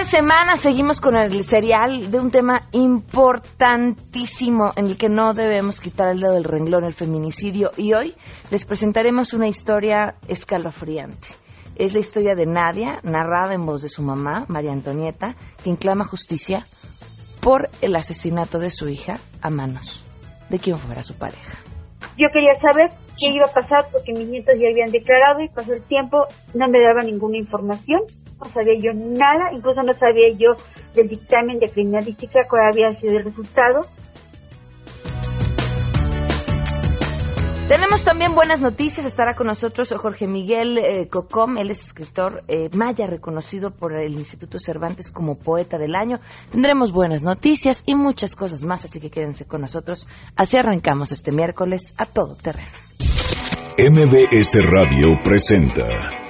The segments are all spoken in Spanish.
de semana seguimos con el serial de un tema importantísimo en el que no debemos quitar el dedo del renglón, el feminicidio. Y hoy les presentaremos una historia escalofriante. Es la historia de Nadia, narrada en voz de su mamá, María Antonieta, quien clama justicia por el asesinato de su hija a manos de quien fuera su pareja. Yo quería saber qué iba a pasar porque mis nietos ya habían declarado y pasó el tiempo, no me daba ninguna información no sabía yo nada, incluso no sabía yo del dictamen de criminalística cuál había sido el resultado. Tenemos también buenas noticias. Estará con nosotros Jorge Miguel eh, Cocom. Él es escritor eh, maya, reconocido por el Instituto Cervantes como poeta del año. Tendremos buenas noticias y muchas cosas más, así que quédense con nosotros. Así arrancamos este miércoles a todo terreno. MBS Radio presenta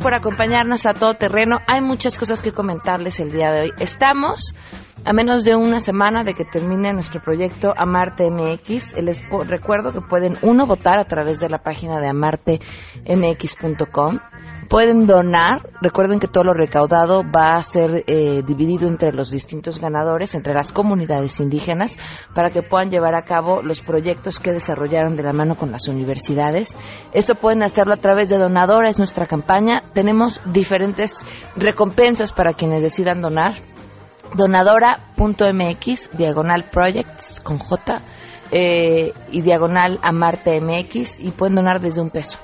Por acompañarnos a todo terreno. Hay muchas cosas que comentarles el día de hoy. Estamos a menos de una semana de que termine nuestro proyecto Amarte MX. Les recuerdo que pueden, uno, votar a través de la página de amartemx.com. Pueden donar. Recuerden que todo lo recaudado va a ser eh, dividido entre los distintos ganadores, entre las comunidades indígenas, para que puedan llevar a cabo los proyectos que desarrollaron de la mano con las universidades. Esto pueden hacerlo a través de donadores, nuestra campaña. Tenemos diferentes recompensas para quienes decidan donar donadora.mx, diagonal projects con J eh, y diagonal amarte MX y pueden donar desde un peso.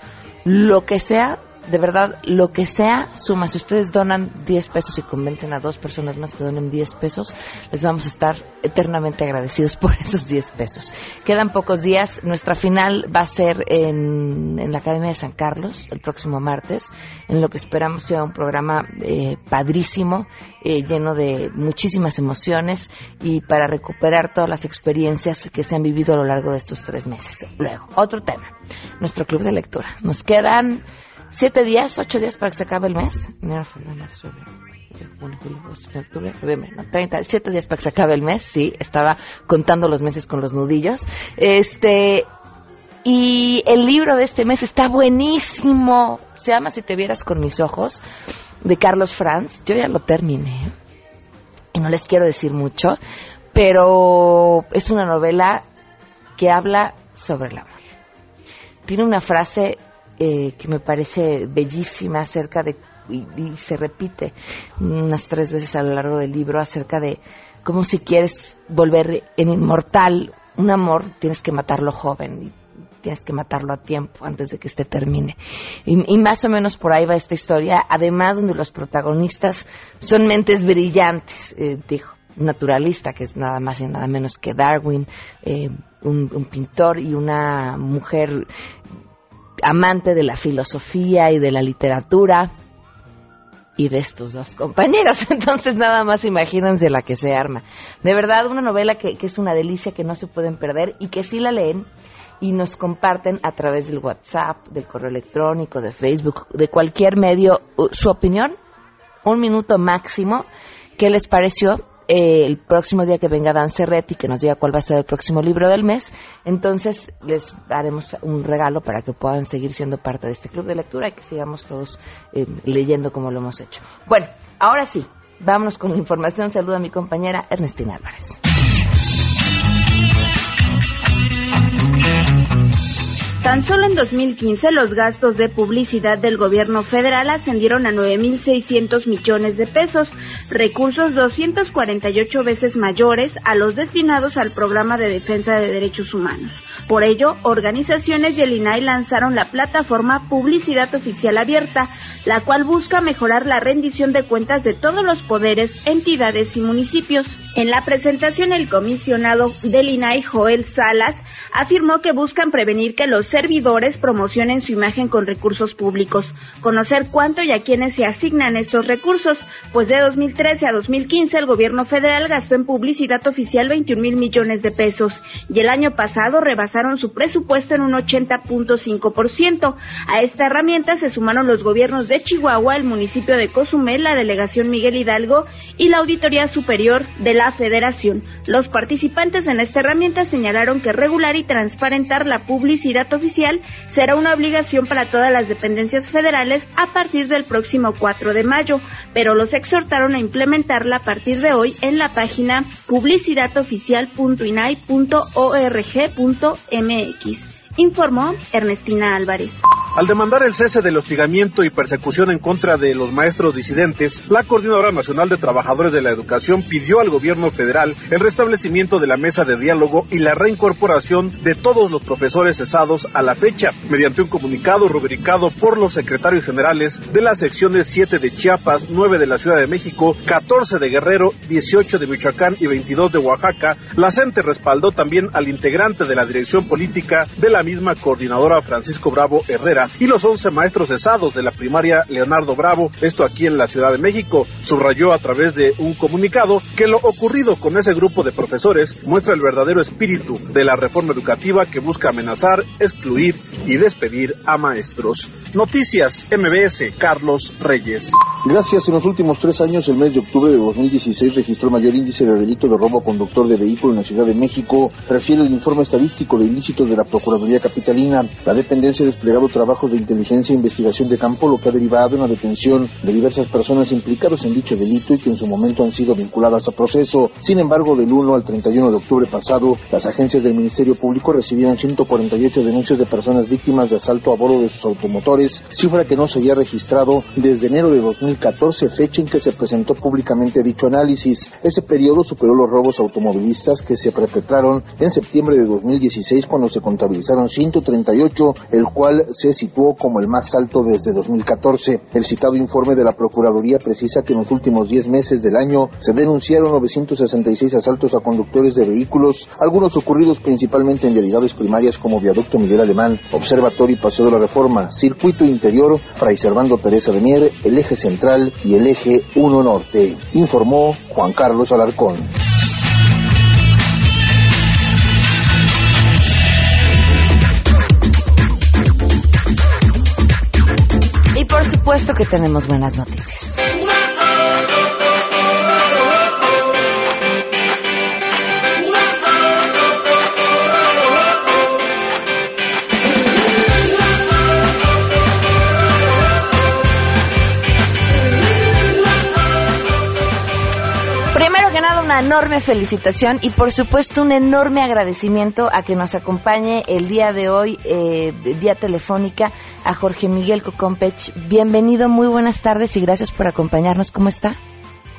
Lo que sea de verdad, lo que sea suma. Si ustedes donan 10 pesos y convencen a dos personas más que donen 10 pesos, les vamos a estar eternamente agradecidos por esos 10 pesos. Quedan pocos días. Nuestra final va a ser en, la Academia de San Carlos el próximo martes, en lo que esperamos sea un programa eh, padrísimo, eh, lleno de muchísimas emociones y para recuperar todas las experiencias que se han vivido a lo largo de estos tres meses. Luego, otro tema, nuestro club de lectura. Nos quedan siete días, ocho días para que se acabe el mes. Enero, febrero, marzo, octubre, noviembre, no, 30, siete días para que se acabe el mes, sí, estaba contando los meses con los nudillos. Este, y el libro de este mes está buenísimo. Se llama Si te vieras con mis ojos, de Carlos Franz. Yo ya lo terminé. Y no les quiero decir mucho, pero es una novela que habla sobre el amor. Tiene una frase eh, que me parece bellísima acerca de, y, se repite unas tres veces a lo largo del libro, acerca de cómo si quieres volver en inmortal un amor, tienes que matarlo joven y tienes que matarlo a tiempo antes de que este termine. Y, más o menos por ahí va esta historia, además donde los protagonistas son mentes brillantes, eh, dijo naturalista, que es nada más y nada menos que Darwin, eh, un, un, pintor y una mujer amante de la filosofía y de la literatura y de estos dos compañeros. Entonces nada más imagínense la que se arma. De verdad, una novela que, que es una delicia, que no se pueden perder y que si la leen y nos comparten a través del WhatsApp, del correo electrónico, de Facebook, de cualquier medio, su opinión, un minuto máximo, qué les pareció eh, el próximo día que venga Dan Serretti, que nos diga cuál va a ser el próximo libro del mes, entonces les daremos un regalo para que puedan seguir siendo parte de este club de lectura y que sigamos todos eh, leyendo como lo hemos hecho. Bueno, ahora sí, vámonos con la información. Saluda a mi compañera Ernestina Álvarez. Tan solo en 2015 los gastos de publicidad del gobierno federal ascendieron a 9.600 millones de pesos, recursos 248 veces mayores a los destinados al programa de defensa de derechos humanos. Por ello, organizaciones y el INAI lanzaron la plataforma Publicidad Oficial Abierta, la cual busca mejorar la rendición de cuentas de todos los poderes, entidades y municipios. En la presentación, el comisionado del INAI, Joel Salas, afirmó que buscan prevenir que los servidores promocionen su imagen con recursos públicos, conocer cuánto y a quiénes se asignan estos recursos, pues de 2013 a 2015 el gobierno federal gastó en publicidad oficial 21 mil millones de pesos y el año pasado rebasaron su presupuesto en un 80.5%. A esta herramienta se sumaron los gobiernos de Chihuahua, el municipio de Cozumel, la delegación Miguel Hidalgo y la Auditoría Superior de la Federación. Los participantes en esta herramienta señalaron que regular y transparentar la publicidad oficial será una obligación para todas las dependencias federales a partir del próximo 4 de mayo, pero los exhortaron a implementarla a partir de hoy en la página publicidadoficial.inai.org.mx. Informó Ernestina Álvarez. Al demandar el cese del hostigamiento y persecución en contra de los maestros disidentes, la Coordinadora Nacional de Trabajadores de la Educación pidió al gobierno federal el restablecimiento de la mesa de diálogo y la reincorporación de todos los profesores cesados a la fecha, mediante un comunicado rubricado por los secretarios generales de las secciones 7 de Chiapas, 9 de la Ciudad de México, 14 de Guerrero, 18 de Michoacán y 22 de Oaxaca. La CENTE respaldó también al integrante de la dirección política de la misma coordinadora Francisco Bravo Herrera y los 11 maestros cesados de la primaria Leonardo Bravo, esto aquí en la Ciudad de México. Subrayó a través de un comunicado que lo ocurrido con ese grupo de profesores muestra el verdadero espíritu de la reforma educativa que busca amenazar, excluir y despedir a maestros. Noticias MBS, Carlos Reyes. Gracias. En los últimos tres años, el mes de octubre de 2016 registró el mayor índice de delito de robo conductor de vehículo en la Ciudad de México, refiere el informe estadístico de ilícitos de la Procuraduría Capitalina. La dependencia ha desplegado trabajos de inteligencia e investigación de campo, lo que ha derivado en la detención de diversas personas implicadas en dicho delito y que en su momento han sido vinculadas a proceso. Sin embargo, del 1 al 31 de octubre pasado, las agencias del Ministerio Público recibieron 148 denuncias de personas víctimas de asalto a bordo de sus automotores, cifra que no se había registrado desde enero de 2014, fecha en que se presentó públicamente dicho análisis. Ese periodo superó los robos automovilistas que se perpetraron en septiembre de 2016 cuando se contabilizaron 138, el cual se situó como el más alto desde 2014. El citado informe de la Procuraduría precisa que en los últimos 10 meses del año se denunciaron 966 asaltos a conductores de vehículos, algunos ocurridos principalmente en vialidades primarias como Viaducto Miguel Alemán, Observatorio y Paseo de la Reforma, Circuito Interior, Fray Servando Teresa de Mier, el Eje Central y el Eje 1 Norte, informó Juan Carlos Alarcón. Supuesto que tenemos buenas noticias. Enorme felicitación y por supuesto un enorme agradecimiento a que nos acompañe el día de hoy eh, vía telefónica a Jorge Miguel Cocompech. Bienvenido, muy buenas tardes y gracias por acompañarnos. ¿Cómo está?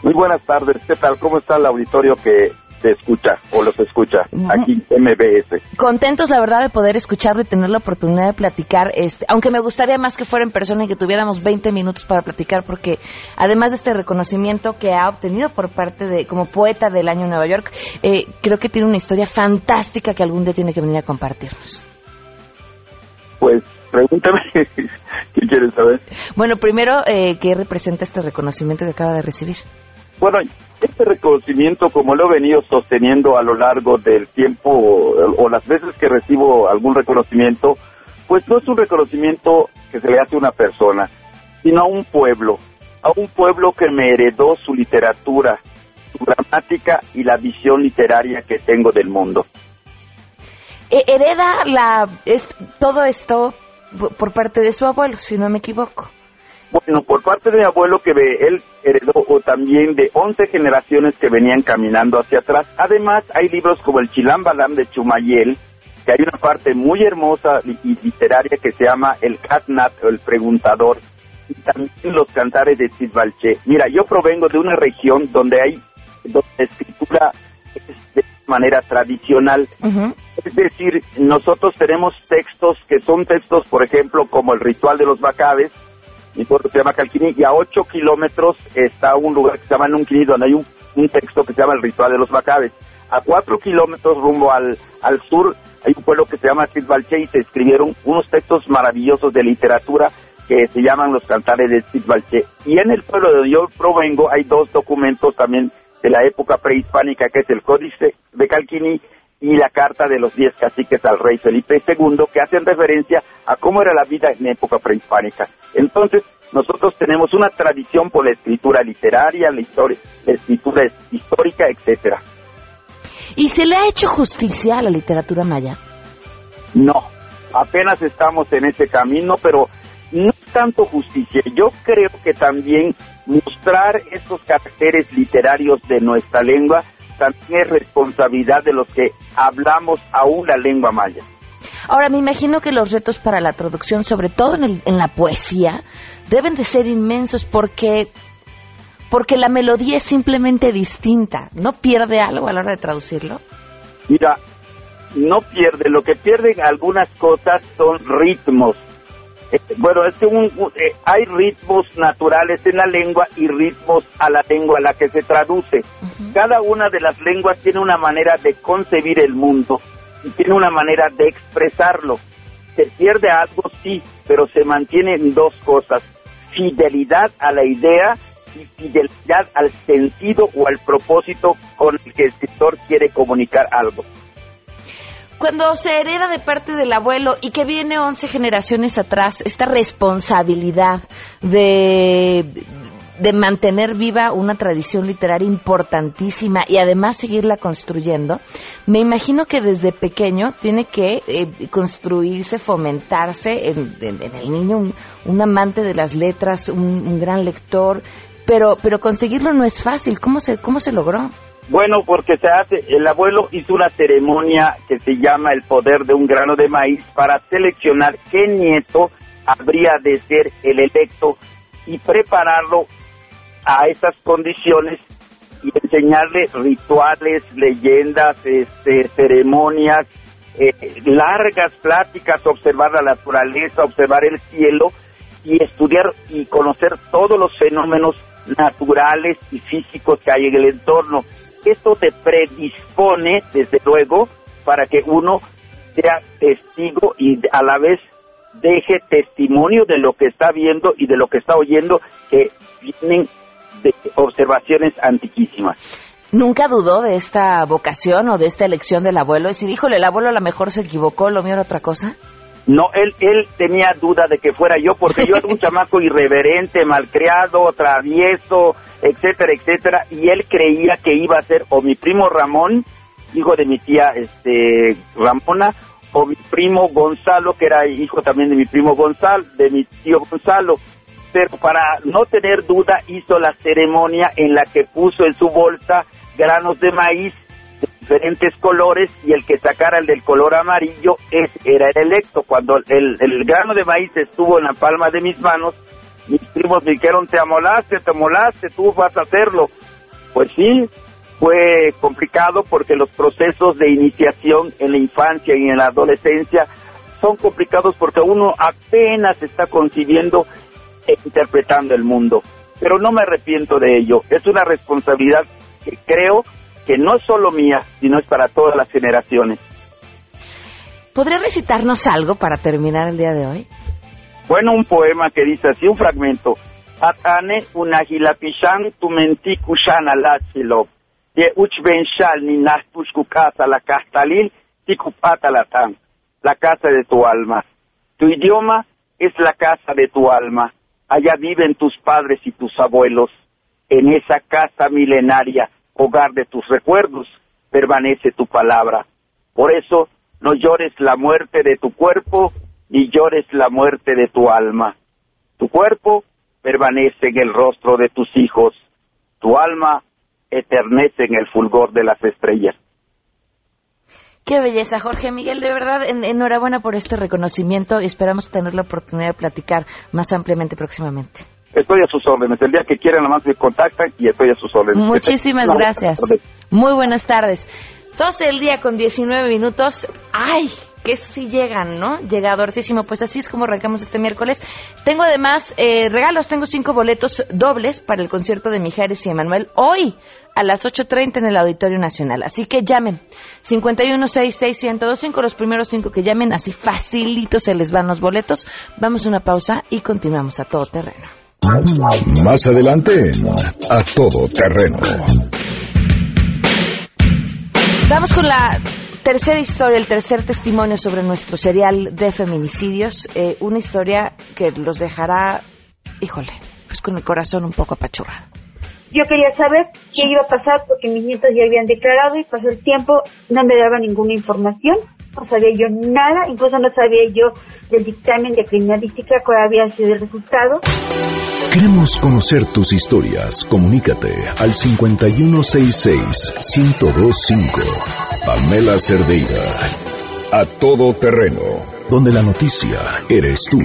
Muy buenas tardes, ¿qué tal? ¿Cómo está el auditorio que te escucha o los escucha aquí MBS? Contentos, la verdad, de poder escucharlo y tener la oportunidad de platicar, este, aunque me gustaría más que fuera en persona y que tuviéramos 20 minutos para platicar, porque además de este reconocimiento que ha obtenido por parte de, como poeta del año Nueva York, eh, creo que tiene una historia fantástica que algún día tiene que venir a compartirnos. Pues pregúntame, ¿qué quieres saber? Bueno, primero, eh, ¿qué representa este reconocimiento que acaba de recibir? Bueno, este reconocimiento, como lo he venido sosteniendo a lo largo del tiempo o, las veces que recibo algún reconocimiento, pues no es un reconocimiento que se le hace a una persona, sino a un pueblo, a un pueblo que me heredó su literatura, su gramática y la visión literaria que tengo del mundo. Eh, hereda la, es, todo esto por parte de su abuelo, si no me equivoco. Bueno, por parte de mi abuelo que él heredó o también de 11 generaciones que venían caminando hacia atrás. Además, hay libros como el Chilambalam de Chumayel, que hay una parte muy hermosa y literaria que se llama el Catnat o el preguntador y también los cantares de Tzidbalche. Mira, yo provengo de una región donde hay donde la escritura es de manera tradicional. Es decir, nosotros tenemos textos que son textos, por ejemplo, como el ritual de los Pueblo se llama Calquini, y a 8 kilómetros está un lugar que se llama Nunquini, donde hay un, un, texto que se llama el ritual de los Bacaves. A 4 kilómetros rumbo al, al sur hay un pueblo que se llama Tzidbalche y se escribieron unos textos maravillosos de literatura que se llaman los cantares de Tzidbalche. Y en el pueblo de donde yo provengo hay dos documentos también de la época prehispánica, que es el Códice de Calquini y la Carta de los Diez Caciques al Rey Felipe II, que hacen referencia a cómo era la vida en época prehispánica. Entonces, nosotros tenemos una tradición por la escritura literaria, la, historia, la escritura histórica, etcétera. ¿Y se le ha hecho justicia a la literatura maya? No, apenas estamos en ese camino, pero no tanto justicia. Yo creo que también mostrar estos caracteres literarios de nuestra lengua también es responsabilidad de los que hablamos aún la lengua maya. Ahora, me imagino que los retos para la traducción, sobre todo en, el, en la poesía, deben de ser inmensos porque porque la melodía es simplemente distinta. ¿No pierde algo a la hora de traducirlo? Mira, no pierde. Lo que pierden algunas cosas son ritmos. Eh, bueno, es que un, eh, hay ritmos naturales en la lengua y ritmos a la lengua a la que se traduce. Cada una de las lenguas tiene una manera de concebir el mundo y tiene una manera de expresarlo. Se pierde algo, sí, pero se mantienen dos cosas. Fidelidad a la idea y fidelidad al sentido o al propósito con el que el escritor quiere comunicar algo. Cuando se hereda de parte del abuelo y que viene 11 generaciones atrás, esta responsabilidad de, de mantener viva una tradición literaria importantísima y además seguirla construyendo, me imagino que desde pequeño tiene que eh, construirse, fomentarse en, el niño un, amante de las letras, un, un gran lector, pero, pero conseguirlo no es fácil. ¿Cómo se, cómo se logró? Bueno, porque se hace, el abuelo hizo una ceremonia que se llama el poder de un grano de maíz para seleccionar qué nieto habría de ser el electo y prepararlo a esas condiciones y enseñarle rituales, leyendas, este, ceremonias, eh, largas pláticas, observar la naturaleza, observar el cielo y estudiar y conocer todos los fenómenos naturales y físicos que hay en el entorno. Esto te predispone, desde luego, para que uno sea testigo y a la vez deje testimonio de lo que está viendo y de lo que está oyendo, que vienen de observaciones antiquísimas. ¿Nunca dudó de esta vocación o de esta elección del abuelo? Es decir, híjole, el abuelo a lo mejor se equivocó, lo mío era otra cosa. No, él, él tenía duda de que fuera yo, porque yo era un chamaco irreverente, malcriado, travieso, etcétera, etcétera, y él creía que iba a ser o mi primo Ramón, hijo de mi tía este Ramona, o mi primo Gonzalo, que era hijo también de mi primo Gonzalo, de mi tío Gonzalo. Pero para no tener duda hizo la ceremonia en la que puso en su bolsa granos de maíz diferentes colores y el que sacara el del color amarillo es, era el electo. Cuando el, el grano de maíz estuvo en la palma de mis manos, mis primos me dijeron, te amolaste, te amolaste, tú vas a hacerlo. Pues sí, fue complicado porque los procesos de iniciación en la infancia y en la adolescencia son complicados porque uno apenas está concibiendo e interpretando el mundo. Pero no me arrepiento de ello. Es una responsabilidad que creo que no es solo mía, sino es para todas las generaciones. ¿Podría recitarnos algo para terminar el día de hoy? Bueno, un poema que dice así, un fragmento. Atane unahilapishan tumenti kushana lachilo. De uchbenshal ni casa la castalil tikupatalatán. La casa de tu alma. Tu idioma es la casa de tu alma. Allá viven tus padres y tus abuelos. En esa casa milenaria hogar de tus recuerdos, permanece tu palabra. Por eso, no llores la muerte de tu cuerpo, ni llores la muerte de tu alma. Tu cuerpo permanece en el rostro de tus hijos, tu alma eternece en el fulgor de las estrellas. Qué belleza, Jorge Miguel, de verdad, enhorabuena por este reconocimiento y esperamos tener la oportunidad de platicar más ampliamente próximamente. Estoy a sus órdenes. El día que quieran, nada más me contactan y estoy a sus órdenes. Muchísimas gracias. Muy buenas tardes. 12 el día con 19 minutos. ¡Ay! que sí llegan, ¿no? Llegadorísimo. Pues así es como arrancamos este miércoles. Tengo además eh, regalos, tengo cinco boletos dobles para el concierto de Mijares y Emanuel hoy a las 8.30 en el Auditorio Nacional. Así que llamen. 5166125, los primeros cinco que llamen, así facilito se les van los boletos. Vamos a una pausa y continuamos a todo terreno. Más adelante A Todo Terreno. Vamos con la tercera historia, el tercer testimonio sobre nuestro serial de feminicidios. Eh, una historia que los dejará, híjole, pues con el corazón un poco apachurrado. Yo quería saber qué iba a pasar porque mis nietos ya habían declarado y pasó el tiempo, no me daba ninguna información, no sabía yo nada, incluso no sabía yo del dictamen de criminalística cuál había sido el resultado. Queremos conocer tus historias. Comunícate al 5166-1025. Pamela Cerdeira. A todo terreno. Donde la noticia eres tú.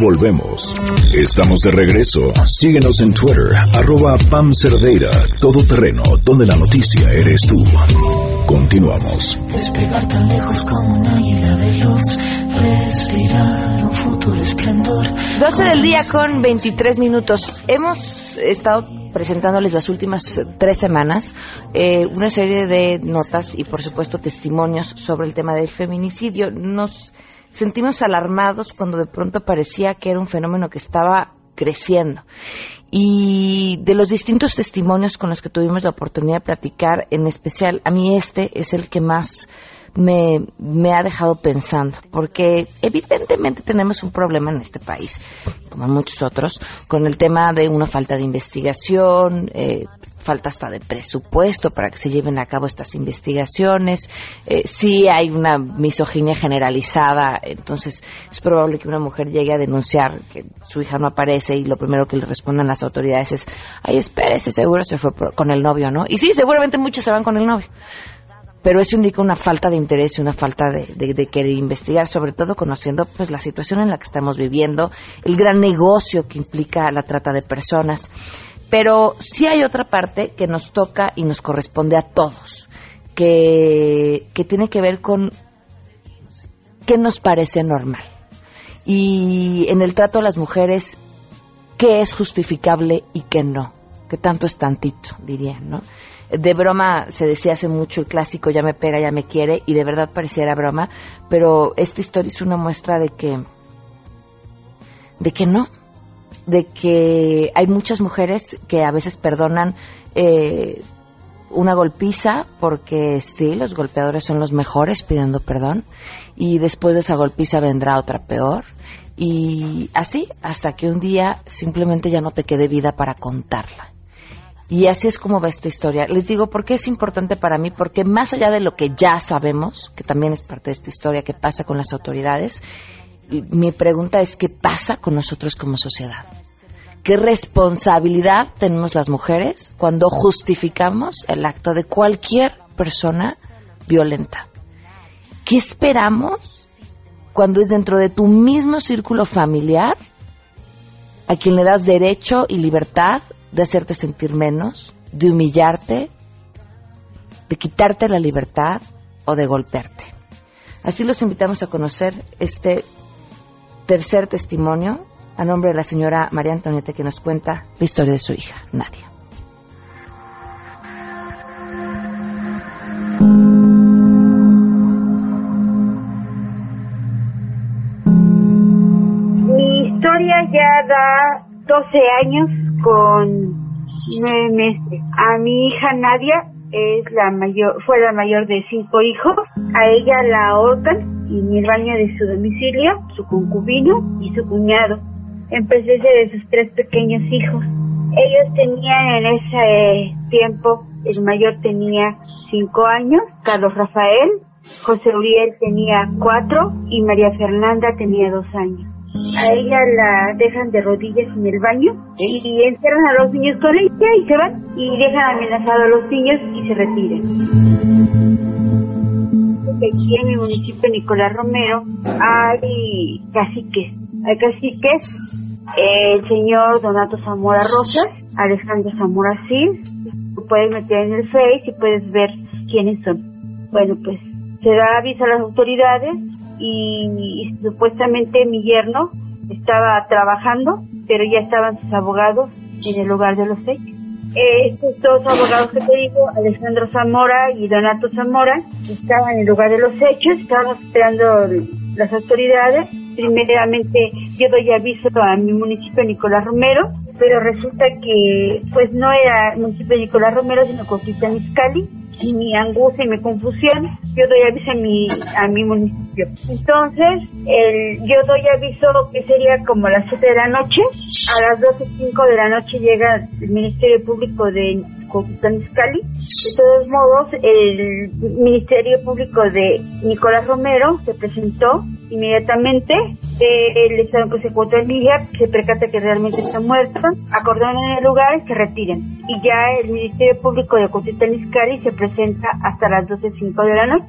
Volvemos. Estamos de regreso. Síguenos en Twitter, arroba Pam Cerdeira. Todo terreno, donde la noticia eres tú. Continuamos. Despegar tan lejos como un águila veloz. Respirar un futuro esplendor. 12 del día con 23 minutos. Hemos estado presentándoles las últimas tres semanas eh, una serie de notas y por supuesto testimonios sobre el tema del feminicidio. Nos sentimos alarmados cuando de pronto parecía que era un fenómeno que estaba creciendo. Y de los distintos testimonios con los que tuvimos la oportunidad de platicar, en especial a mí este es el que más me, me, ha dejado pensando, porque evidentemente tenemos un problema en este país, como en muchos otros, con el tema de una falta de investigación, eh, falta hasta de presupuesto para que se lleven a cabo estas investigaciones. Eh, sí hay una misoginia generalizada, entonces es probable que una mujer llegue a denunciar que su hija no aparece y lo primero que le respondan las autoridades es, ay, espérese, seguro se fue con el novio, ¿no? Y sí, seguramente muchos se van con el novio pero eso indica una falta de interés y una falta de, de, querer investigar, sobre todo conociendo pues la situación en la que estamos viviendo, el gran negocio que implica la trata de personas. Pero sí hay otra parte que nos toca y nos corresponde a todos, que, que tiene que ver con qué nos parece normal. Y en el trato a las mujeres, qué es justificable y qué no, que tanto es tantito, diría, ¿no? De broma se decía hace mucho el clásico ya me pega, ya me quiere, y de verdad pareciera broma, pero esta historia es una muestra de que, de que no, de que hay muchas mujeres que a veces perdonan eh, una golpiza porque sí, los golpeadores son los mejores pidiendo perdón y después de esa golpiza vendrá otra peor y así hasta que un día simplemente ya no te quede vida para contarla. Y así es como va esta historia. Les digo, ¿por qué es importante para mí? Porque más allá de lo que ya sabemos, que también es parte de esta historia, que pasa con las autoridades, mi pregunta es, ¿qué pasa con nosotros como sociedad? ¿Qué responsabilidad tenemos las mujeres cuando justificamos el acto de cualquier persona violenta? ¿Qué esperamos cuando es dentro de tu mismo círculo familiar a quien le das derecho y libertad de hacerte sentir menos, de humillarte, de quitarte la libertad o de golpearte. Así los invitamos a conocer este tercer testimonio a nombre de la señora María Antonieta que nos cuenta la historia de su hija, Nadia. Mi historia ya da 12 años con nueve meses. A mi hija Nadia es la mayor, fue la mayor de cinco hijos. A ella la ahorcan en el baño de su domicilio, su concubino y su cuñado, en presencia de sus tres pequeños hijos. Ellos tenían en ese tiempo, el mayor tenía cinco años, Carlos Rafael, José Uriel tenía cuatro y María Fernanda tenía dos años a ella la dejan de rodillas en el baño y encierran a los niños con ella y se van y dejan amenazados a los niños y se retiran. aquí en mi municipio Nicolás Romero hay caciques, hay caciques, el señor Donato Zamora Rosas, Alejandro Zamora Sil, puedes meter en el Face y puedes ver quiénes son. Bueno, pues se da aviso a las autoridades y, supuestamente mi yerno estaba trabajando, pero ya estaban sus abogados en el lugar de los hechos. estos dos abogados que te digo, Alejandro Zamora y Donato Zamora, estaban en el lugar de los hechos, estábamos esperando las autoridades. Primeramente yo doy aviso a mi municipio Nicolás Romero, pero resulta que pues no era municipio Nicolás Romero, sino Coquitán Iscali, y mi angustia y mi confusión, yo doy aviso a mi, a mi municipio. Entonces, el, yo doy aviso que sería como a las 7 de la noche, a las 12.05 de la noche llega el Ministerio Público de Iscali. De todos modos, el Ministerio Público de Nicolás Romero se presentó inmediatamente el Estado Consecutor Emilia se percata que realmente está muerto, acordonan el lugar y se retiren. Y ya el Ministerio Público de Cotitlán Iscali se presenta hasta las 12.05 de la noche.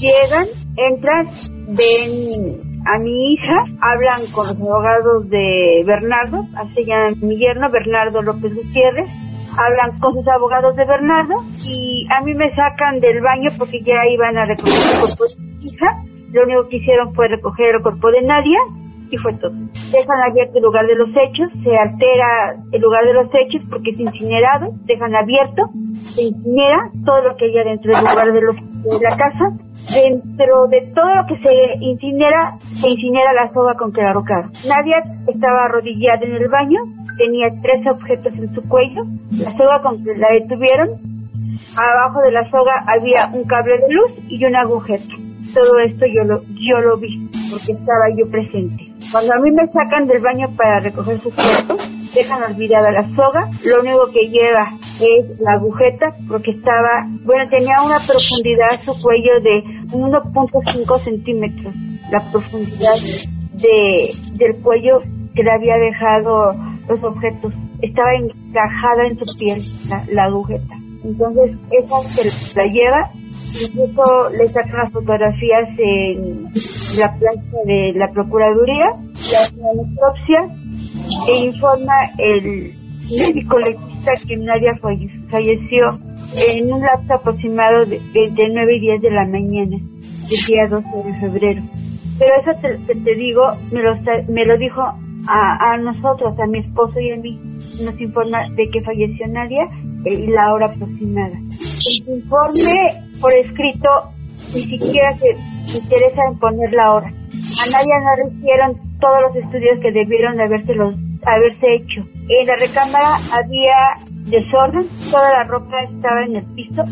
Llegan, entran, ven a mi hija, hablan con los abogados de Bernardo, así llama mi yerno, Bernardo López Gutiérrez, hablan con sus abogados de Bernardo y a mí me sacan del baño porque ya iban a recoger el cuerpo de mi hija lo único que hicieron fue recoger el cuerpo de Nadia y fue todo. Dejan abierto el lugar de los hechos, se altera el lugar de los hechos porque es incinerado, dejan abierto, se incinera todo lo que hay dentro del lugar de, los, de la casa. Dentro de todo lo que se incinera, se incinera la soga con que la arrojaron. Nadia estaba arrodillada en el baño, tenía tres objetos en su cuello, la soga con que la detuvieron, abajo de la soga había un cable de luz y una agujeta todo esto yo lo, yo lo vi, porque estaba yo presente. Cuando a mí me sacan del baño para recoger su cuerpo, dejan olvidada la soga, lo único que lleva es la agujeta, porque estaba, bueno, tenía una profundidad su cuello de 1.5 centímetros, la profundidad de, del cuello que le había dejado los objetos. Estaba encajada en su piel la, la agujeta. Entonces, esa se la lleva Incluso le sacan las fotografías en la plaza de la Procuraduría, la necropsia e informa el médico legista que nadie falleció en un lapso aproximado de entre 9 y 10 de la mañana del día 12 de febrero. Pero eso te, te, digo, me lo, me lo dijo a, a, nosotros, a mi esposo y a mí, nos informa de que falleció Nadia eh, y la hora aproximada. El informe por escrito ni siquiera se interesa en poner la hora. A nadie no le hicieron todos los estudios que debieron de haberse, los, haberse hecho. En la recámara había desorden, toda la ropa estaba en el piso,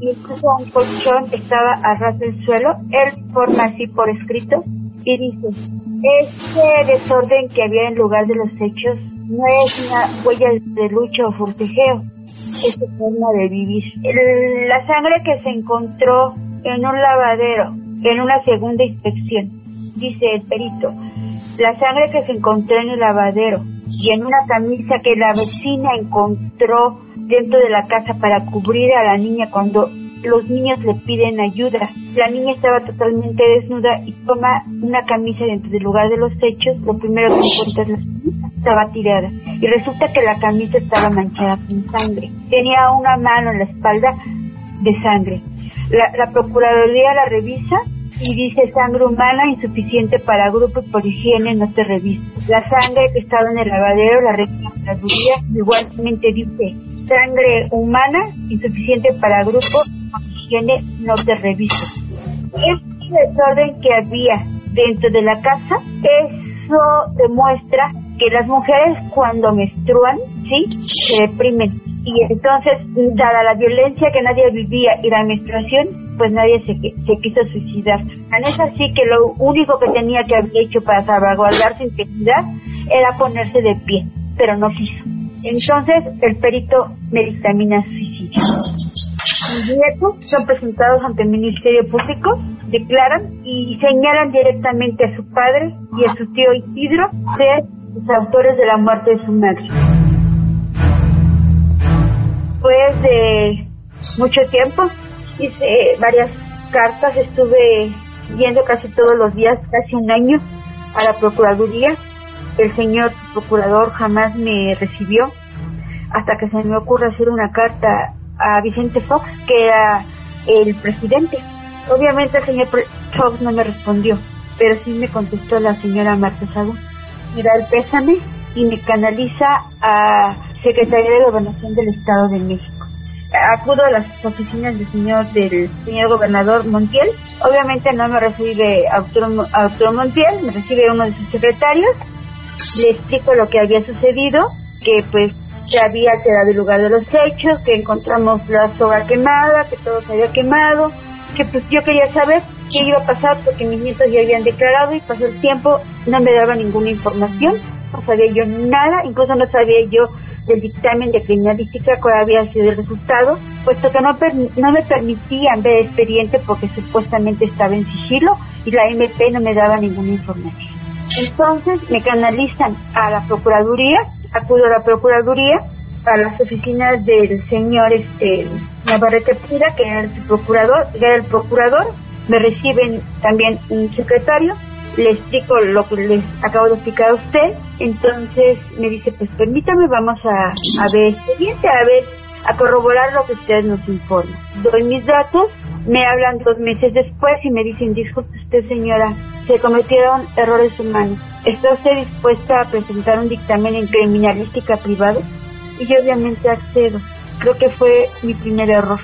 incluso un colchón estaba a ras del suelo. Él forma así por escrito y dice, este desorden que había en lugar de los hechos no es una huella de lucha o forcejeo, es su forma de vivir. la sangre que se encontró en un lavadero, en una segunda inspección, dice el perito, la sangre que se encontró en el lavadero y en una camisa que la vecina encontró dentro de la casa para cubrir a la niña cuando los niños le piden ayuda. La niña estaba totalmente desnuda y toma una camisa dentro del lugar de los hechos. Lo primero que encuentra es la camisa, estaba tirada. Y resulta que la camisa estaba manchada con sangre. Tenía una mano en la espalda de sangre. La, Procuraduría la revisa y dice sangre humana insuficiente para grupo y por higiene no te revisa. La sangre que estaba en el lavadero, la Procuraduría igualmente dice sangre humana insuficiente para grupo higiene no te reviso. Este desorden que había dentro de la casa, eso demuestra que las mujeres cuando menstruan, ¿sí? Se deprimen. Y entonces, dada la violencia que nadie vivía y la menstruación, pues nadie se, se quiso suicidar. Tan es así que lo único que tenía que haber hecho para salvaguardar su integridad era ponerse de pie, pero no quiso. Entonces, el perito me dictamina suicidio nietos son presentados ante el Ministerio Público, declaran y señalan directamente a su padre y a su tío Isidro ser los autores de la muerte de su madre. Después de mucho tiempo, hice varias cartas, estuve yendo casi todos los días, casi un año, a la Procuraduría. El señor procurador jamás me recibió hasta que se me ocurre hacer una carta a Vicente Fox, que era el presidente. Obviamente el señor Fox no me respondió, pero sí me contestó la señora Marta Sagún. Me da el pésame y me canaliza a Secretaría de Gobernación del Estado de México. Acudo a las oficinas del señor del señor gobernador Montiel. Obviamente no me recibe Arturo Montiel, me recibe uno de sus secretarios. Le explico lo que había sucedido, que pues se había quedado el lugar de los hechos, que encontramos la soga quemada, que todo se había quemado, que pues yo quería saber qué iba a pasar porque mis nietos ya habían declarado y pasó el tiempo, no me daba ninguna información, no sabía yo nada, incluso no sabía yo del dictamen de criminalística cuál había sido el resultado, puesto que no, no me permitían ver expediente porque supuestamente estaba en sigilo y la MP no me daba ninguna información. Entonces me canalizan a la Procuraduría, acudo a la Procuraduría, a las oficinas del señor este, Navarrete Pira, que era el procurador, que era el procurador, me reciben también un secretario, le explico lo que les acabo de explicar a usted, entonces me dice, pues permítame, vamos a, a ver expediente, a ver, a corroborar lo que usted nos informa. Doy mis datos, me hablan dos meses después y me dicen, disculpe usted señora, se cometieron errores humanos. ¿Está usted dispuesta a presentar un dictamen en criminalística privado? Y yo obviamente accedo. Creo que fue mi primer error.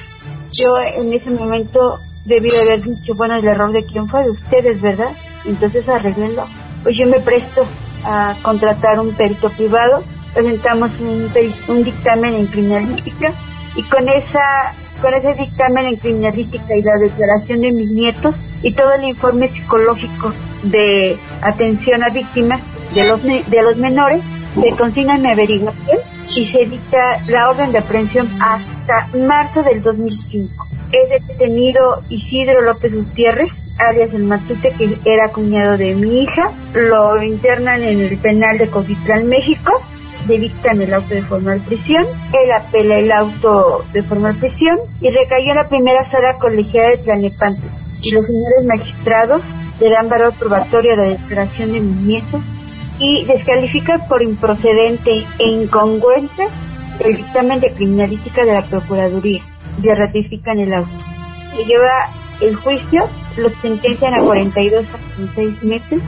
Yo en ese momento debí haber dicho, bueno, el error de quién fue, de ustedes, ¿verdad? Entonces arreglenlo. Pues yo me presto a contratar un perito privado, presentamos un, un dictamen en criminalística y con esa con ese dictamen en criminalística y la declaración de mis nietos y todo el informe psicológico de atención a víctimas de los de los menores se consigna mi averiguación y se dicta la orden de aprehensión hasta marzo del 2005. Es detenido Isidro López Gutiérrez, alias el Matute, que era cuñado de mi hija. Lo internan en el penal de Coquitlán, México. Le dictan el auto de formal prisión. Él apela el auto de formal prisión y recayó en la primera sala colegiada de Tlanepante. Y los señores magistrados le dan valor probatorio a la declaración de mis nietos y descalifican por improcedente e incongruente el dictamen de criminalística de la Procuraduría. Le ratifican el auto. Se lleva el juicio, lo sentencian a 42 a 36 meses,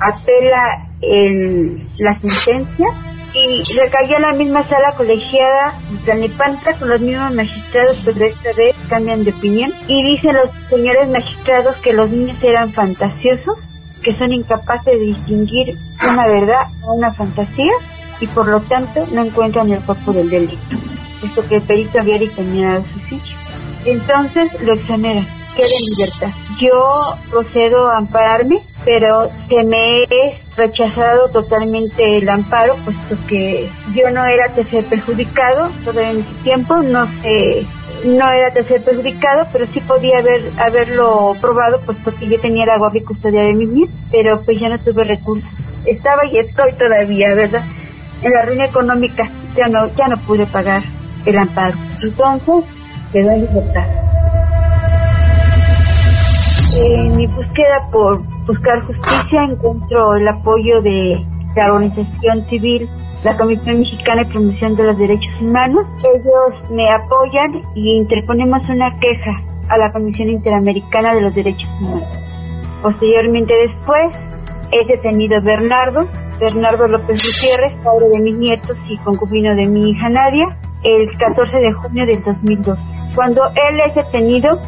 apela el, la sentencia y recayó en la misma sala colegiada Tlanepanta con los mismos magistrados, pero esta vez cambian de opinión y dicen los señores magistrados que los niños eran fantasiosos, que son incapaces de distinguir una verdad a una fantasía y por lo tanto no encuentran el cuerpo del delito, puesto que el perito había dictaminado suicidio. Entonces lo exoneran, queda en libertad. Yo procedo a ampararme, pero se me es rechazado totalmente el amparo, puesto que yo no era tercer perjudicado todo el tiempo, no sé no era tercer perjudicado, pero sí podía haber haberlo probado, puesto que yo tenía la guardia y custodia de mi vida, pero pues ya no tuve recursos. Estaba y estoy todavía, ¿verdad? En la ruina económica ya no ya no pude pagar el amparo. Entonces, quedó en libertad. En mi búsqueda por buscar justicia encuentro el apoyo de la organización civil, la Comisión Mexicana de Promoción de los Derechos Humanos. Ellos me apoyan y interponemos una queja a la Comisión Interamericana de los Derechos Humanos. Posteriormente después es detenido Bernardo, Bernardo López Gutiérrez, padre de mis nietos y concubino de mi hija Nadia, el 14 de junio del 2002. Cuando él es detenido,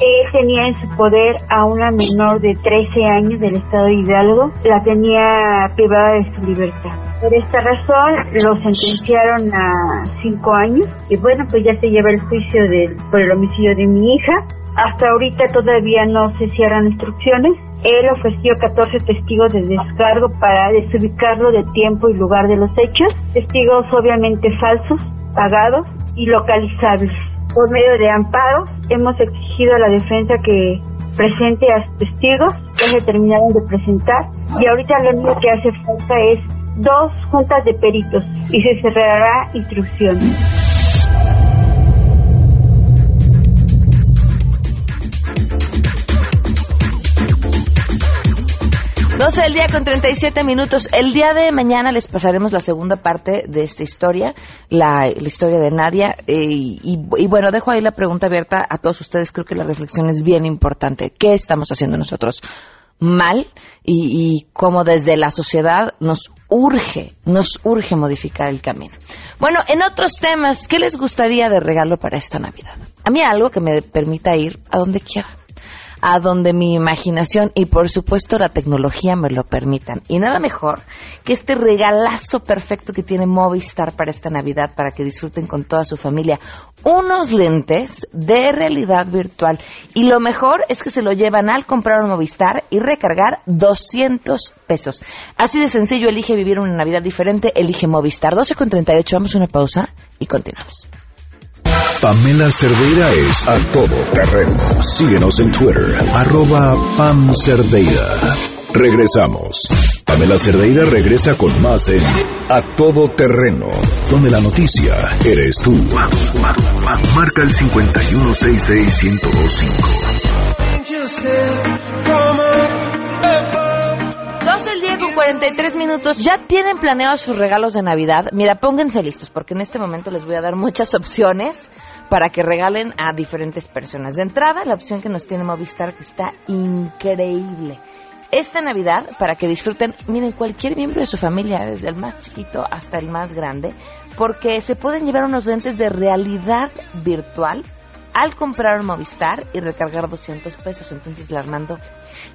él tenía en su poder a una menor de 13 años del estado de Hidalgo, la tenía privada de su libertad. Por esta razón lo sentenciaron a 5 años y bueno, pues ya se lleva el juicio de, por el homicidio de mi hija. Hasta ahorita todavía no se cierran instrucciones. Él ofreció 14 testigos de descargo para desubicarlo de tiempo y lugar de los hechos, testigos obviamente falsos, pagados y localizables por medio de amparo hemos exigido a la defensa que presente a testigos que se terminaron de presentar y ahorita lo único que hace falta es dos juntas de peritos y se cerrará instrucción. 12 del día con 37 minutos. El día de mañana les pasaremos la segunda parte de esta historia, la, historia de Nadia. eh, y, y bueno, dejo ahí la pregunta abierta a todos ustedes. Creo que la reflexión es bien importante. ¿Qué estamos haciendo nosotros mal? Y, y cómo desde la sociedad nos urge, nos urge modificar el camino. Bueno, en otros temas, ¿qué les gustaría de regalo para esta Navidad? A mí algo que me permita ir a donde quiera a donde mi imaginación y por supuesto la tecnología me lo permitan. Y nada mejor que este regalazo perfecto que tiene Movistar para esta Navidad, para que disfruten con toda su familia, unos lentes de realidad virtual. Y lo mejor es que se lo llevan al comprar un Movistar y recargar 200 pesos. Así de sencillo, elige vivir una Navidad diferente, elige Movistar. 12 con 38, vamos a una pausa y continuamos. Pamela Cerdeira es a todo terreno. Síguenos en Twitter, arroba Pam Cerdeira. Regresamos. Pamela Cerdeira regresa con más en A Todo Terreno, donde la noticia eres tú. Marca el 5166255. 12 el día con 43 minutos. ¿Ya tienen planeados sus regalos de Navidad? Mira, pónganse listos porque en este momento les voy a dar muchas opciones para que regalen a diferentes personas. De entrada, la opción que nos tiene Movistar que está increíble. Esta Navidad, para que disfruten, miren, cualquier miembro de su familia, desde el más chiquito hasta el más grande, porque se pueden llevar unos lentes de realidad virtual al comprar Movistar y recargar 200 pesos. Entonces le Armando,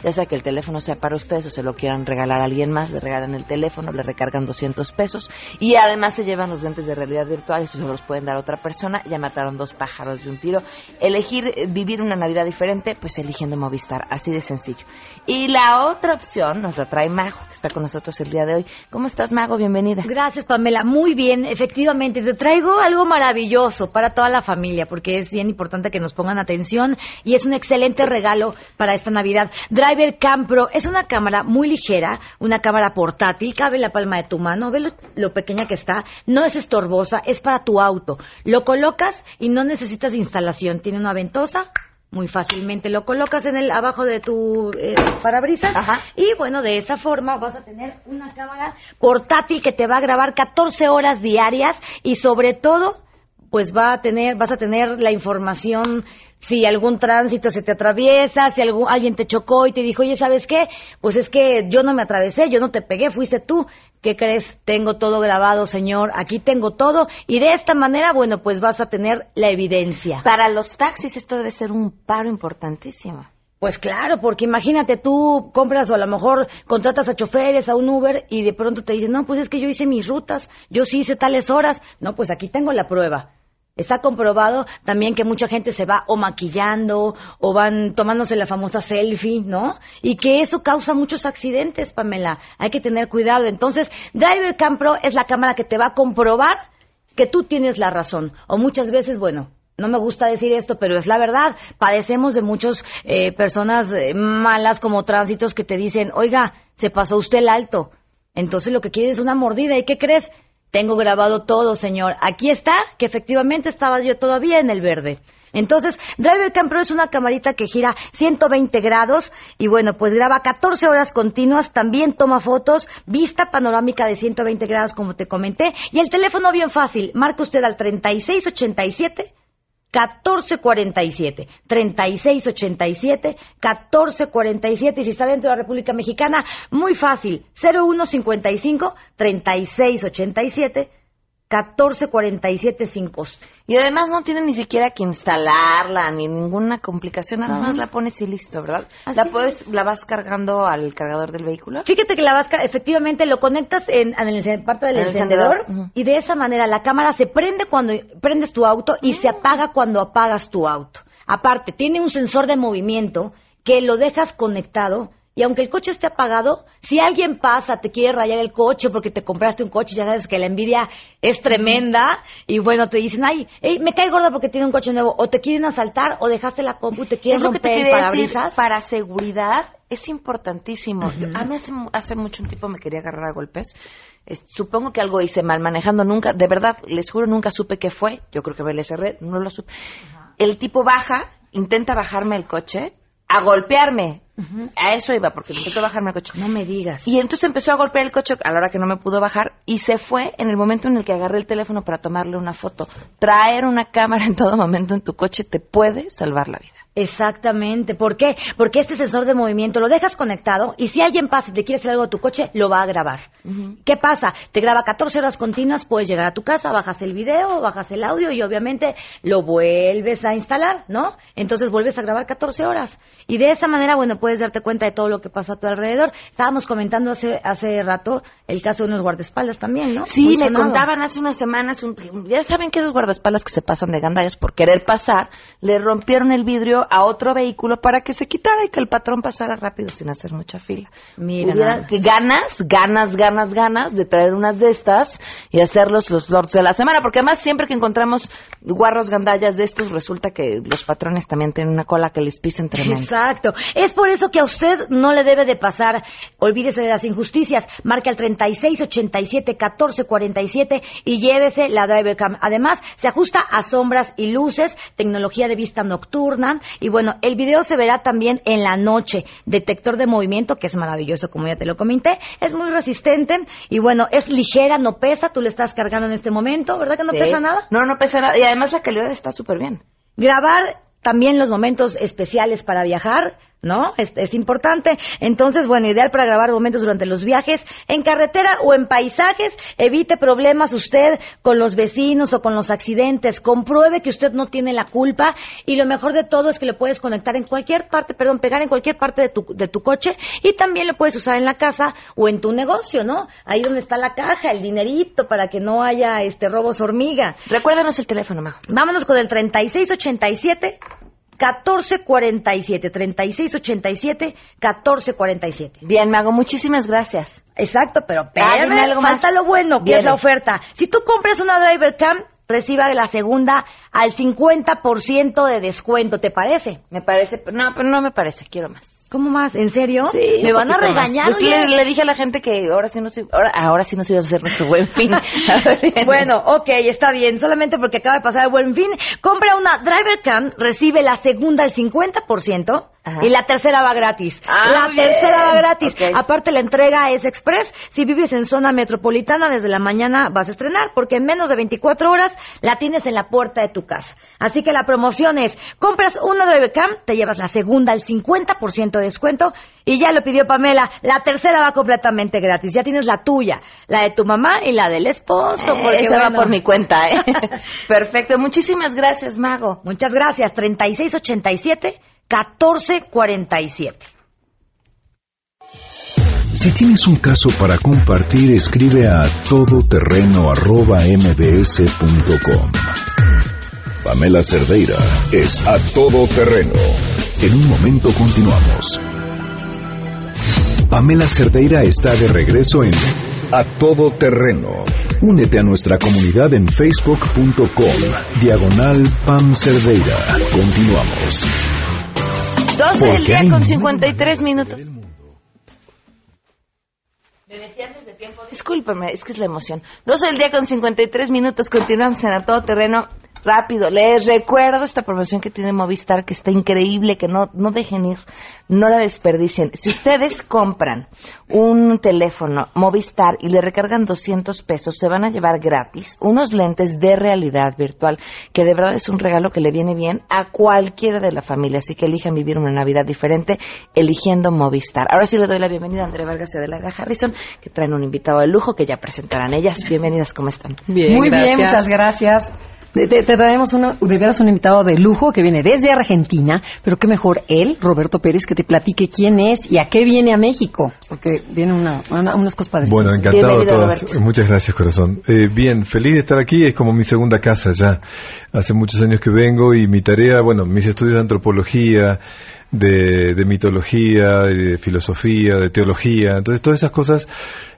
ya sea que el teléfono sea para ustedes o se lo quieran regalar a alguien más, le regalan el teléfono, le recargan 200 pesos y además se llevan los lentes de realidad virtual, eso se los pueden dar a otra persona. Ya mataron dos pájaros de un tiro. Elegir eh, vivir una Navidad diferente, pues eligiendo Movistar, así de sencillo. Y la otra opción nos la trae Mago, que está con nosotros el día de hoy. ¿Cómo estás, Mago? Bienvenida. Gracias, Pamela. Muy bien, efectivamente. Te traigo algo maravilloso para toda la familia, porque es bien importante que nos pongan atención y es un excelente regalo para esta Navidad. Driver Cam Pro es una cámara muy ligera, una cámara portátil, cabe en la palma de tu mano, ve lo, lo pequeña que está, no es estorbosa, es para tu auto. Lo colocas y no necesitas instalación, tiene una ventosa, muy fácilmente lo colocas en el abajo de tu eh, parabrisas Ajá. y bueno de esa forma vas a tener una cámara portátil que te va a grabar 14 horas diarias y sobre todo pues va a tener vas a tener la información si algún tránsito se te atraviesa, si algún, alguien te chocó y te dijo, oye, ¿sabes qué? Pues es que yo no me atravesé, yo no te pegué, fuiste tú. ¿Qué crees? Tengo todo grabado, señor, aquí tengo todo. Y de esta manera, bueno, pues vas a tener la evidencia. Para los taxis esto debe ser un paro importantísimo. Pues claro, porque imagínate, tú compras o a lo mejor contratas a choferes, a un Uber y de pronto te dicen, no, pues es que yo hice mis rutas, yo sí hice tales horas. No, pues aquí tengo la prueba. Está comprobado también que mucha gente se va o maquillando o van tomándose la famosa selfie, ¿no? Y que eso causa muchos accidentes, Pamela. Hay que tener cuidado. Entonces, Driver Cam Pro es la cámara que te va a comprobar que tú tienes la razón. O muchas veces, bueno, no me gusta decir esto, pero es la verdad. Padecemos de muchas eh, personas eh, malas como tránsitos que te dicen, oiga, se pasó usted el alto. Entonces lo que quiere es una mordida. ¿Y qué crees? Tengo grabado todo, señor. Aquí está, que efectivamente estaba yo todavía en el verde. Entonces, Driver Cam Pro es una camarita que gira 120 grados y bueno, pues graba 14 horas continuas, también toma fotos, vista panorámica de 120 grados como te comenté y el teléfono bien fácil, marca usted al 3687 1447, 3687, 1447, y si está dentro de la República Mexicana, muy fácil, 0155, 3687, 1447 sin costo. Y además no tiene ni siquiera que instalarla ni ninguna complicación, nada más la pones y listo, ¿verdad? Así la es. puedes, la vas cargando al cargador del vehículo. Fíjate que la vasca, efectivamente, lo conectas en, en parte del En el encendedor, y de esa manera la cámara se prende cuando prendes tu auto y se apaga cuando apagas tu auto. Aparte, tiene un sensor de movimiento que lo dejas conectado y aunque el coche esté apagado, si alguien pasa, te quiere rayar el coche porque te compraste un coche, ya sabes que la envidia es tremenda y bueno, te dicen, ay, ey, me cae gorda porque tiene un coche nuevo, o te quieren asaltar o dejaste la compu te quieren Es lo que te romper el decir, parabrisas. para seguridad es importantísimo. A mí hace, hace mucho un tipo me quería agarrar a golpes. Es- supongo que algo hice mal manejando, nunca, de verdad, les juro, nunca supe qué fue. Yo creo que me le cerré, no lo supe. El tipo baja, intenta bajarme el coche, a golpearme. A eso iba, porque intentó bajarme el coche. No me digas. Y entonces empezó a golpear el coche a la hora que no me pudo bajar y se fue en el momento en el que agarré el teléfono para tomarle una foto. Traer una cámara en todo momento en tu coche te puede salvar la vida. Exactamente. ¿Por qué? Porque este sensor de movimiento lo dejas conectado y si alguien pasa y te quiere hacer algo a tu coche, lo va a grabar. ¿Qué pasa? Te graba 14 horas continuas, puedes llegar a tu casa, bajas el video, bajas el audio y obviamente lo vuelves a instalar, ¿no? Entonces vuelves a grabar 14 horas. Y de esa manera, bueno, puedes darte cuenta de todo lo que pasa a tu alrededor. Estábamos comentando hace, hace rato el caso de unos guardaespaldas también, ¿no? Sí, sonado. contaban hace unas semanas, un- ya saben que esos guardaespaldas que se pasan de gandallas por querer pasar, le rompieron el vidrio a otro vehículo para que se quitara y que el patrón pasara rápido sin hacer mucha fila. Mira Hubiera- que ganas, ganas, ganas, ganas de traer unas de estas y hacerlos los lords de la semana, porque además siempre que encontramos guarros gandallas de estos, resulta que los patrones también tienen una cola que les pisen tremendo. Exacto. Es por eso que a usted no le debe de pasar, olvídese de las injusticias, marque al 36 87 14 47 y llévese la Driver Cam. Además, se ajusta a sombras y luces, tecnología de vista nocturna y bueno, el video se verá también en la noche. Detector de movimiento, que es maravilloso, como ya te lo comenté, es muy resistente y bueno, es ligera, no pesa, tú le estás cargando en este momento, ¿verdad que no Sí. pesa nada? No, no pesa nada. Y además la calidad está súper bien. Grabar también los momentos especiales para viajar, ¿no? Es, es importante. Entonces, bueno, ideal para grabar momentos durante los viajes en carretera o en paisajes. Evite problemas usted con los vecinos o con los accidentes. Compruebe que usted no tiene la culpa y lo mejor de todo es que lo puedes conectar en cualquier parte, perdón, pegar en cualquier parte de tu, de tu coche y también lo puedes usar en la casa o en tu negocio, ¿no? Ahí donde está la caja, el dinerito para que no haya este robos hormiga. Recuérdanos el teléfono, Majo. Vámonos con el 3687 1447. 3687 1447. Bien, Mago, muchísimas gracias. Exacto, pero dime espérame, algo más. falta lo bueno, que Viene. es la oferta. Si tú compras una Driver Cam, reciba la segunda al 50% de descuento, ¿te parece? Me parece, no, pero no me parece, quiero más. ¿Cómo más? ¿En serio? Sí, ¿Me van a regañar? Pues le, le dije a la gente que ahora sí no se, ahora, ahora sí nos ibas a hacer nuestro buen fin. Ver. Bueno, ok, está bien. Solamente porque acaba de pasar el buen fin. Compra una Driver Cam, recibe la segunda al 50% Ajá. y la tercera va gratis. Ah, la bien. tercera va gratis. Aparte, la entrega es express. Si vives en zona metropolitana, desde la mañana vas a estrenar, porque en menos de 24 horas la tienes en la puerta de tu casa. Así que la promoción es, compras una Cam, te llevas la segunda al 50% de descuento y ya lo pidió Pamela. La tercera va completamente gratis. Ya tienes la tuya, la de tu mamá y la del esposo. Porque, Esa va por mi cuenta, ¿eh? Perfecto. Muchísimas gracias, Mago. Muchas gracias. 3687 1447. Si tienes un caso para compartir, escribe a todoterreno.mbs.com. Pamela Cerdeira es a todo terreno. En un momento continuamos. Pamela Cerdeira está de regreso en A Todo Terreno. Únete a nuestra comunidad en facebook.com. Diagonal Pam Cerdeira. Continuamos. 12 del día con mundo 53 minutos. Me metí antes de tiempo. Discúlpeme, es que es la emoción. 12 del día con 53 minutos. Continuamos en a todo terreno. Rápido, les recuerdo esta promoción que tiene Movistar, que está increíble, que no, no dejen ir, no la desperdicien. Si ustedes compran un teléfono Movistar y le recargan 200 pesos, se van a llevar gratis unos lentes de realidad virtual, que de verdad es un regalo que le viene bien a cualquiera de la familia. Así que elijan vivir una Navidad diferente eligiendo Movistar. Ahora sí le doy la bienvenida a Andrea Vargas y Adelaida Harrison, que traen un invitado de lujo que ya presentarán ellas. Bienvenidas, ¿cómo están? Bien, Muy bien, muchas gracias. Te, traemos uno, de veras un invitado de lujo que viene desde Argentina, pero qué mejor él, Roberto Pérez, que te platique quién es y a qué viene a México, porque viene una, una- unas cosas decir. Bueno, encantado a Bienvenido, todas. Roberto. Muchas gracias, corazón. Eh, bien, feliz de estar aquí. Es como mi segunda casa ya. Hace muchos años que vengo y mi tarea, bueno, mis estudios de antropología, de, de mitología, de filosofía, de teología. Entonces, todas esas cosas,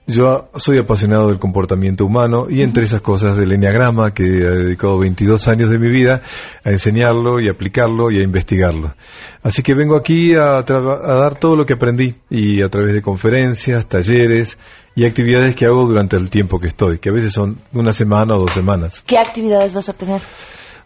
yo soy apasionado del comportamiento humano y entre esas cosas del enneagrama, que he dedicado 22 años de mi vida a enseñarlo y aplicarlo y a investigarlo. Así que vengo aquí a, a dar todo lo que aprendí y a través de conferencias, talleres y actividades que hago durante el tiempo que estoy, que a veces son una semana o dos semanas. ¿Qué actividades vas a tener?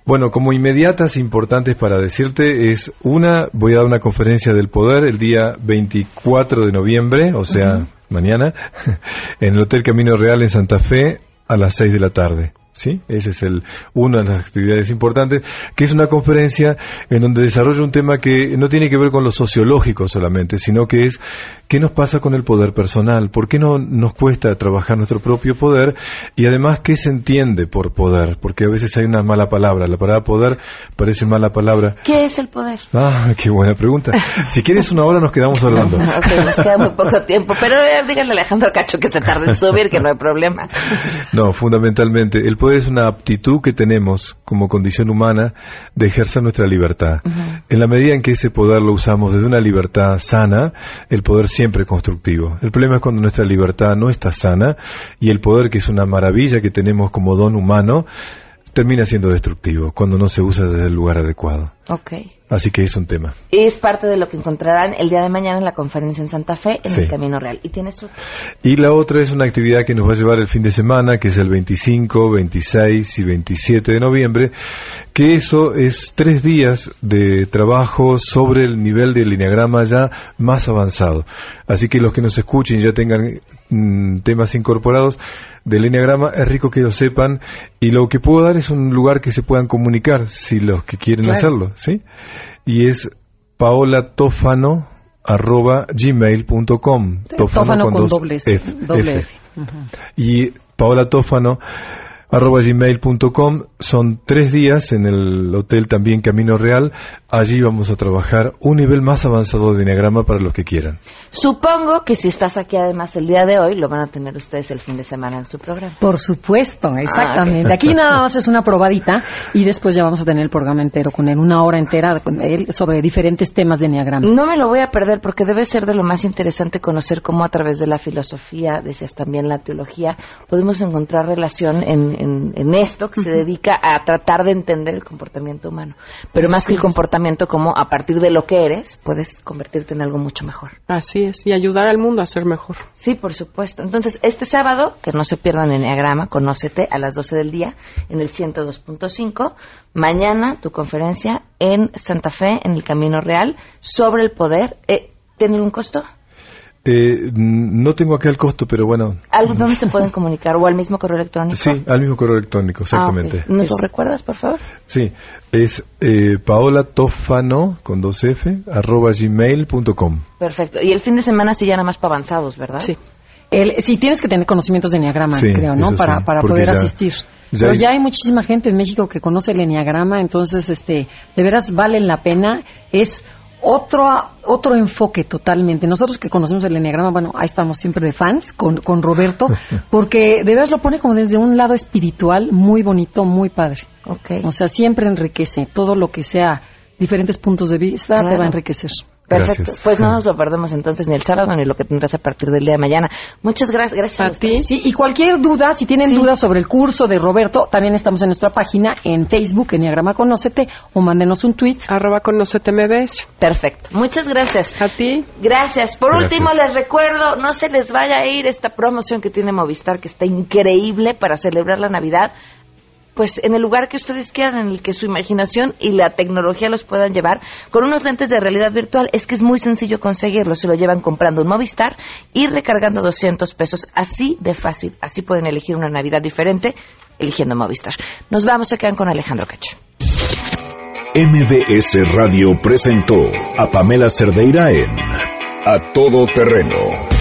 Bueno, como inmediatas importantes para decirte es una, voy a dar una conferencia del poder el día 24 de noviembre, o sea, mañana, en el Hotel Camino Real en Santa Fe a las 6 de la tarde. ¿Sí? Esa es el, una de las actividades importantes, que es una conferencia en donde desarrolla un tema que no tiene que ver con lo sociológico solamente, sino que es qué nos pasa con el poder personal, por qué no nos cuesta trabajar nuestro propio poder y además qué se entiende por poder, porque a veces hay una mala palabra, la palabra poder parece mala palabra. ¿Qué es el poder? Ah, qué buena pregunta. Si quieres una hora nos quedamos hablando. ok, nos queda muy poco tiempo, pero díganle a Alejandro Cacho que se tarde en subir, que no hay problema. No, fundamentalmente, el poder es una aptitud que tenemos como condición humana de ejercer nuestra libertad. En la medida en que ese poder lo usamos desde una libertad sana, el poder siempre es constructivo. El problema es cuando nuestra libertad no está sana y el poder, que es una maravilla que tenemos como don humano, termina siendo destructivo cuando no se usa desde el lugar adecuado. Ok. Así que es un tema. Es parte de lo que encontrarán el día de mañana en la conferencia en Santa Fe, en Sí. el Camino Real. ¿Y tienes su... Y la otra es una actividad que nos va a llevar el fin de semana, que es el 25, 26 y 27 de noviembre, que eso es tres días de trabajo sobre el nivel del lineagrama ya más avanzado. Así que los que nos escuchen y ya tengan mm, temas incorporados del lineagrama, es rico que lo sepan y lo que puedo dar es un lugar que se puedan comunicar si los que quieren Claro. hacerlo, ¿sí? Y es paolatofano arroba gmail.com Tófano con dobles, F, doble F. F. Ujú. y Paola Tófano arroba gmail.com son tres días en el hotel también Camino Real allí vamos a trabajar un nivel más avanzado de Enneagrama para los que quieran Supongo que si estás aquí además el día de hoy, lo van a tener ustedes el fin de semana en su programa. Por supuesto, exactamente. ok. Aquí nada más es una probadita y después ya vamos a tener el programa entero con él, una hora entera con él sobre diferentes temas de Enneagrama. No me lo voy a perder porque debe ser de lo más interesante conocer cómo a través de la filosofía, decías también la teología, podemos encontrar relación en, en- en esto que se dedica a tratar de entender el comportamiento humano. Pero más que el comportamiento, como a partir de lo que eres, puedes convertirte en algo mucho mejor. Así es, y ayudar al mundo a ser mejor. Sí, por supuesto. Entonces, este sábado, que no se pierdan en Enneagrama, conócete a las 12 del día en el 102.5. Mañana, tu conferencia en Santa Fe, en el Camino Real, sobre el poder. Eh, ¿Tiene algún costo? Eh, no tengo acá el costo pero bueno ¿Algo dónde se pueden comunicar? ¿O al mismo correo electrónico? sí al mismo correo electrónico exactamente Ah. ¿Nos lo recuerdas, por favor? sí es eh, Paola Tófano con dos F arroba gmail.com Perfecto. Y el fin de semana sí ya nada más para avanzados, ¿verdad? Sí. El, sí, tienes que tener conocimientos de Enneagrama, Sí, creo, ¿no? Para, sí, para poder ya- asistir. ya Pero hay- ya hay muchísima gente en México que conoce el Enneagrama, entonces, este, de veras valen la pena. Es otro, otro enfoque totalmente. Nosotros que conocemos el Enneagrama, bueno, ahí estamos siempre de fans con, con Roberto, porque de veras lo pone como desde un lado espiritual muy bonito, muy padre. Ok. O sea, siempre enriquece. Todo lo que sea diferentes puntos de vista te va a enriquecer. Perfecto. Gracias. Pues no nos lo perdemos entonces ni el sábado ni lo que tendrás a partir del día de mañana. Muchas gracias. Gracias a, A ti. Sí, y cualquier duda, si tienen Sí. dudas sobre el curso de Roberto, también estamos en nuestra página en Facebook, Enneagrama Conócete, o mándenos un tweet. Arroba conocete MBS. Perfecto. Muchas gracias. A ti. Gracias. Por Gracias. último, les recuerdo, no se les vaya a ir esta promoción que tiene Movistar, que está increíble para celebrar la Navidad. Pues en el lugar que ustedes quieran, en el que su imaginación y la tecnología los puedan llevar, con unos lentes de realidad virtual, es que es muy sencillo conseguirlo. Se lo llevan comprando un Movistar y recargando 200 pesos. Así de fácil. Así pueden elegir una Navidad diferente eligiendo Movistar. Nos vamos, se quedan con Alejandro Cacho. MBS Radio presentó a Pamela Cerdeira en A Todo Terreno.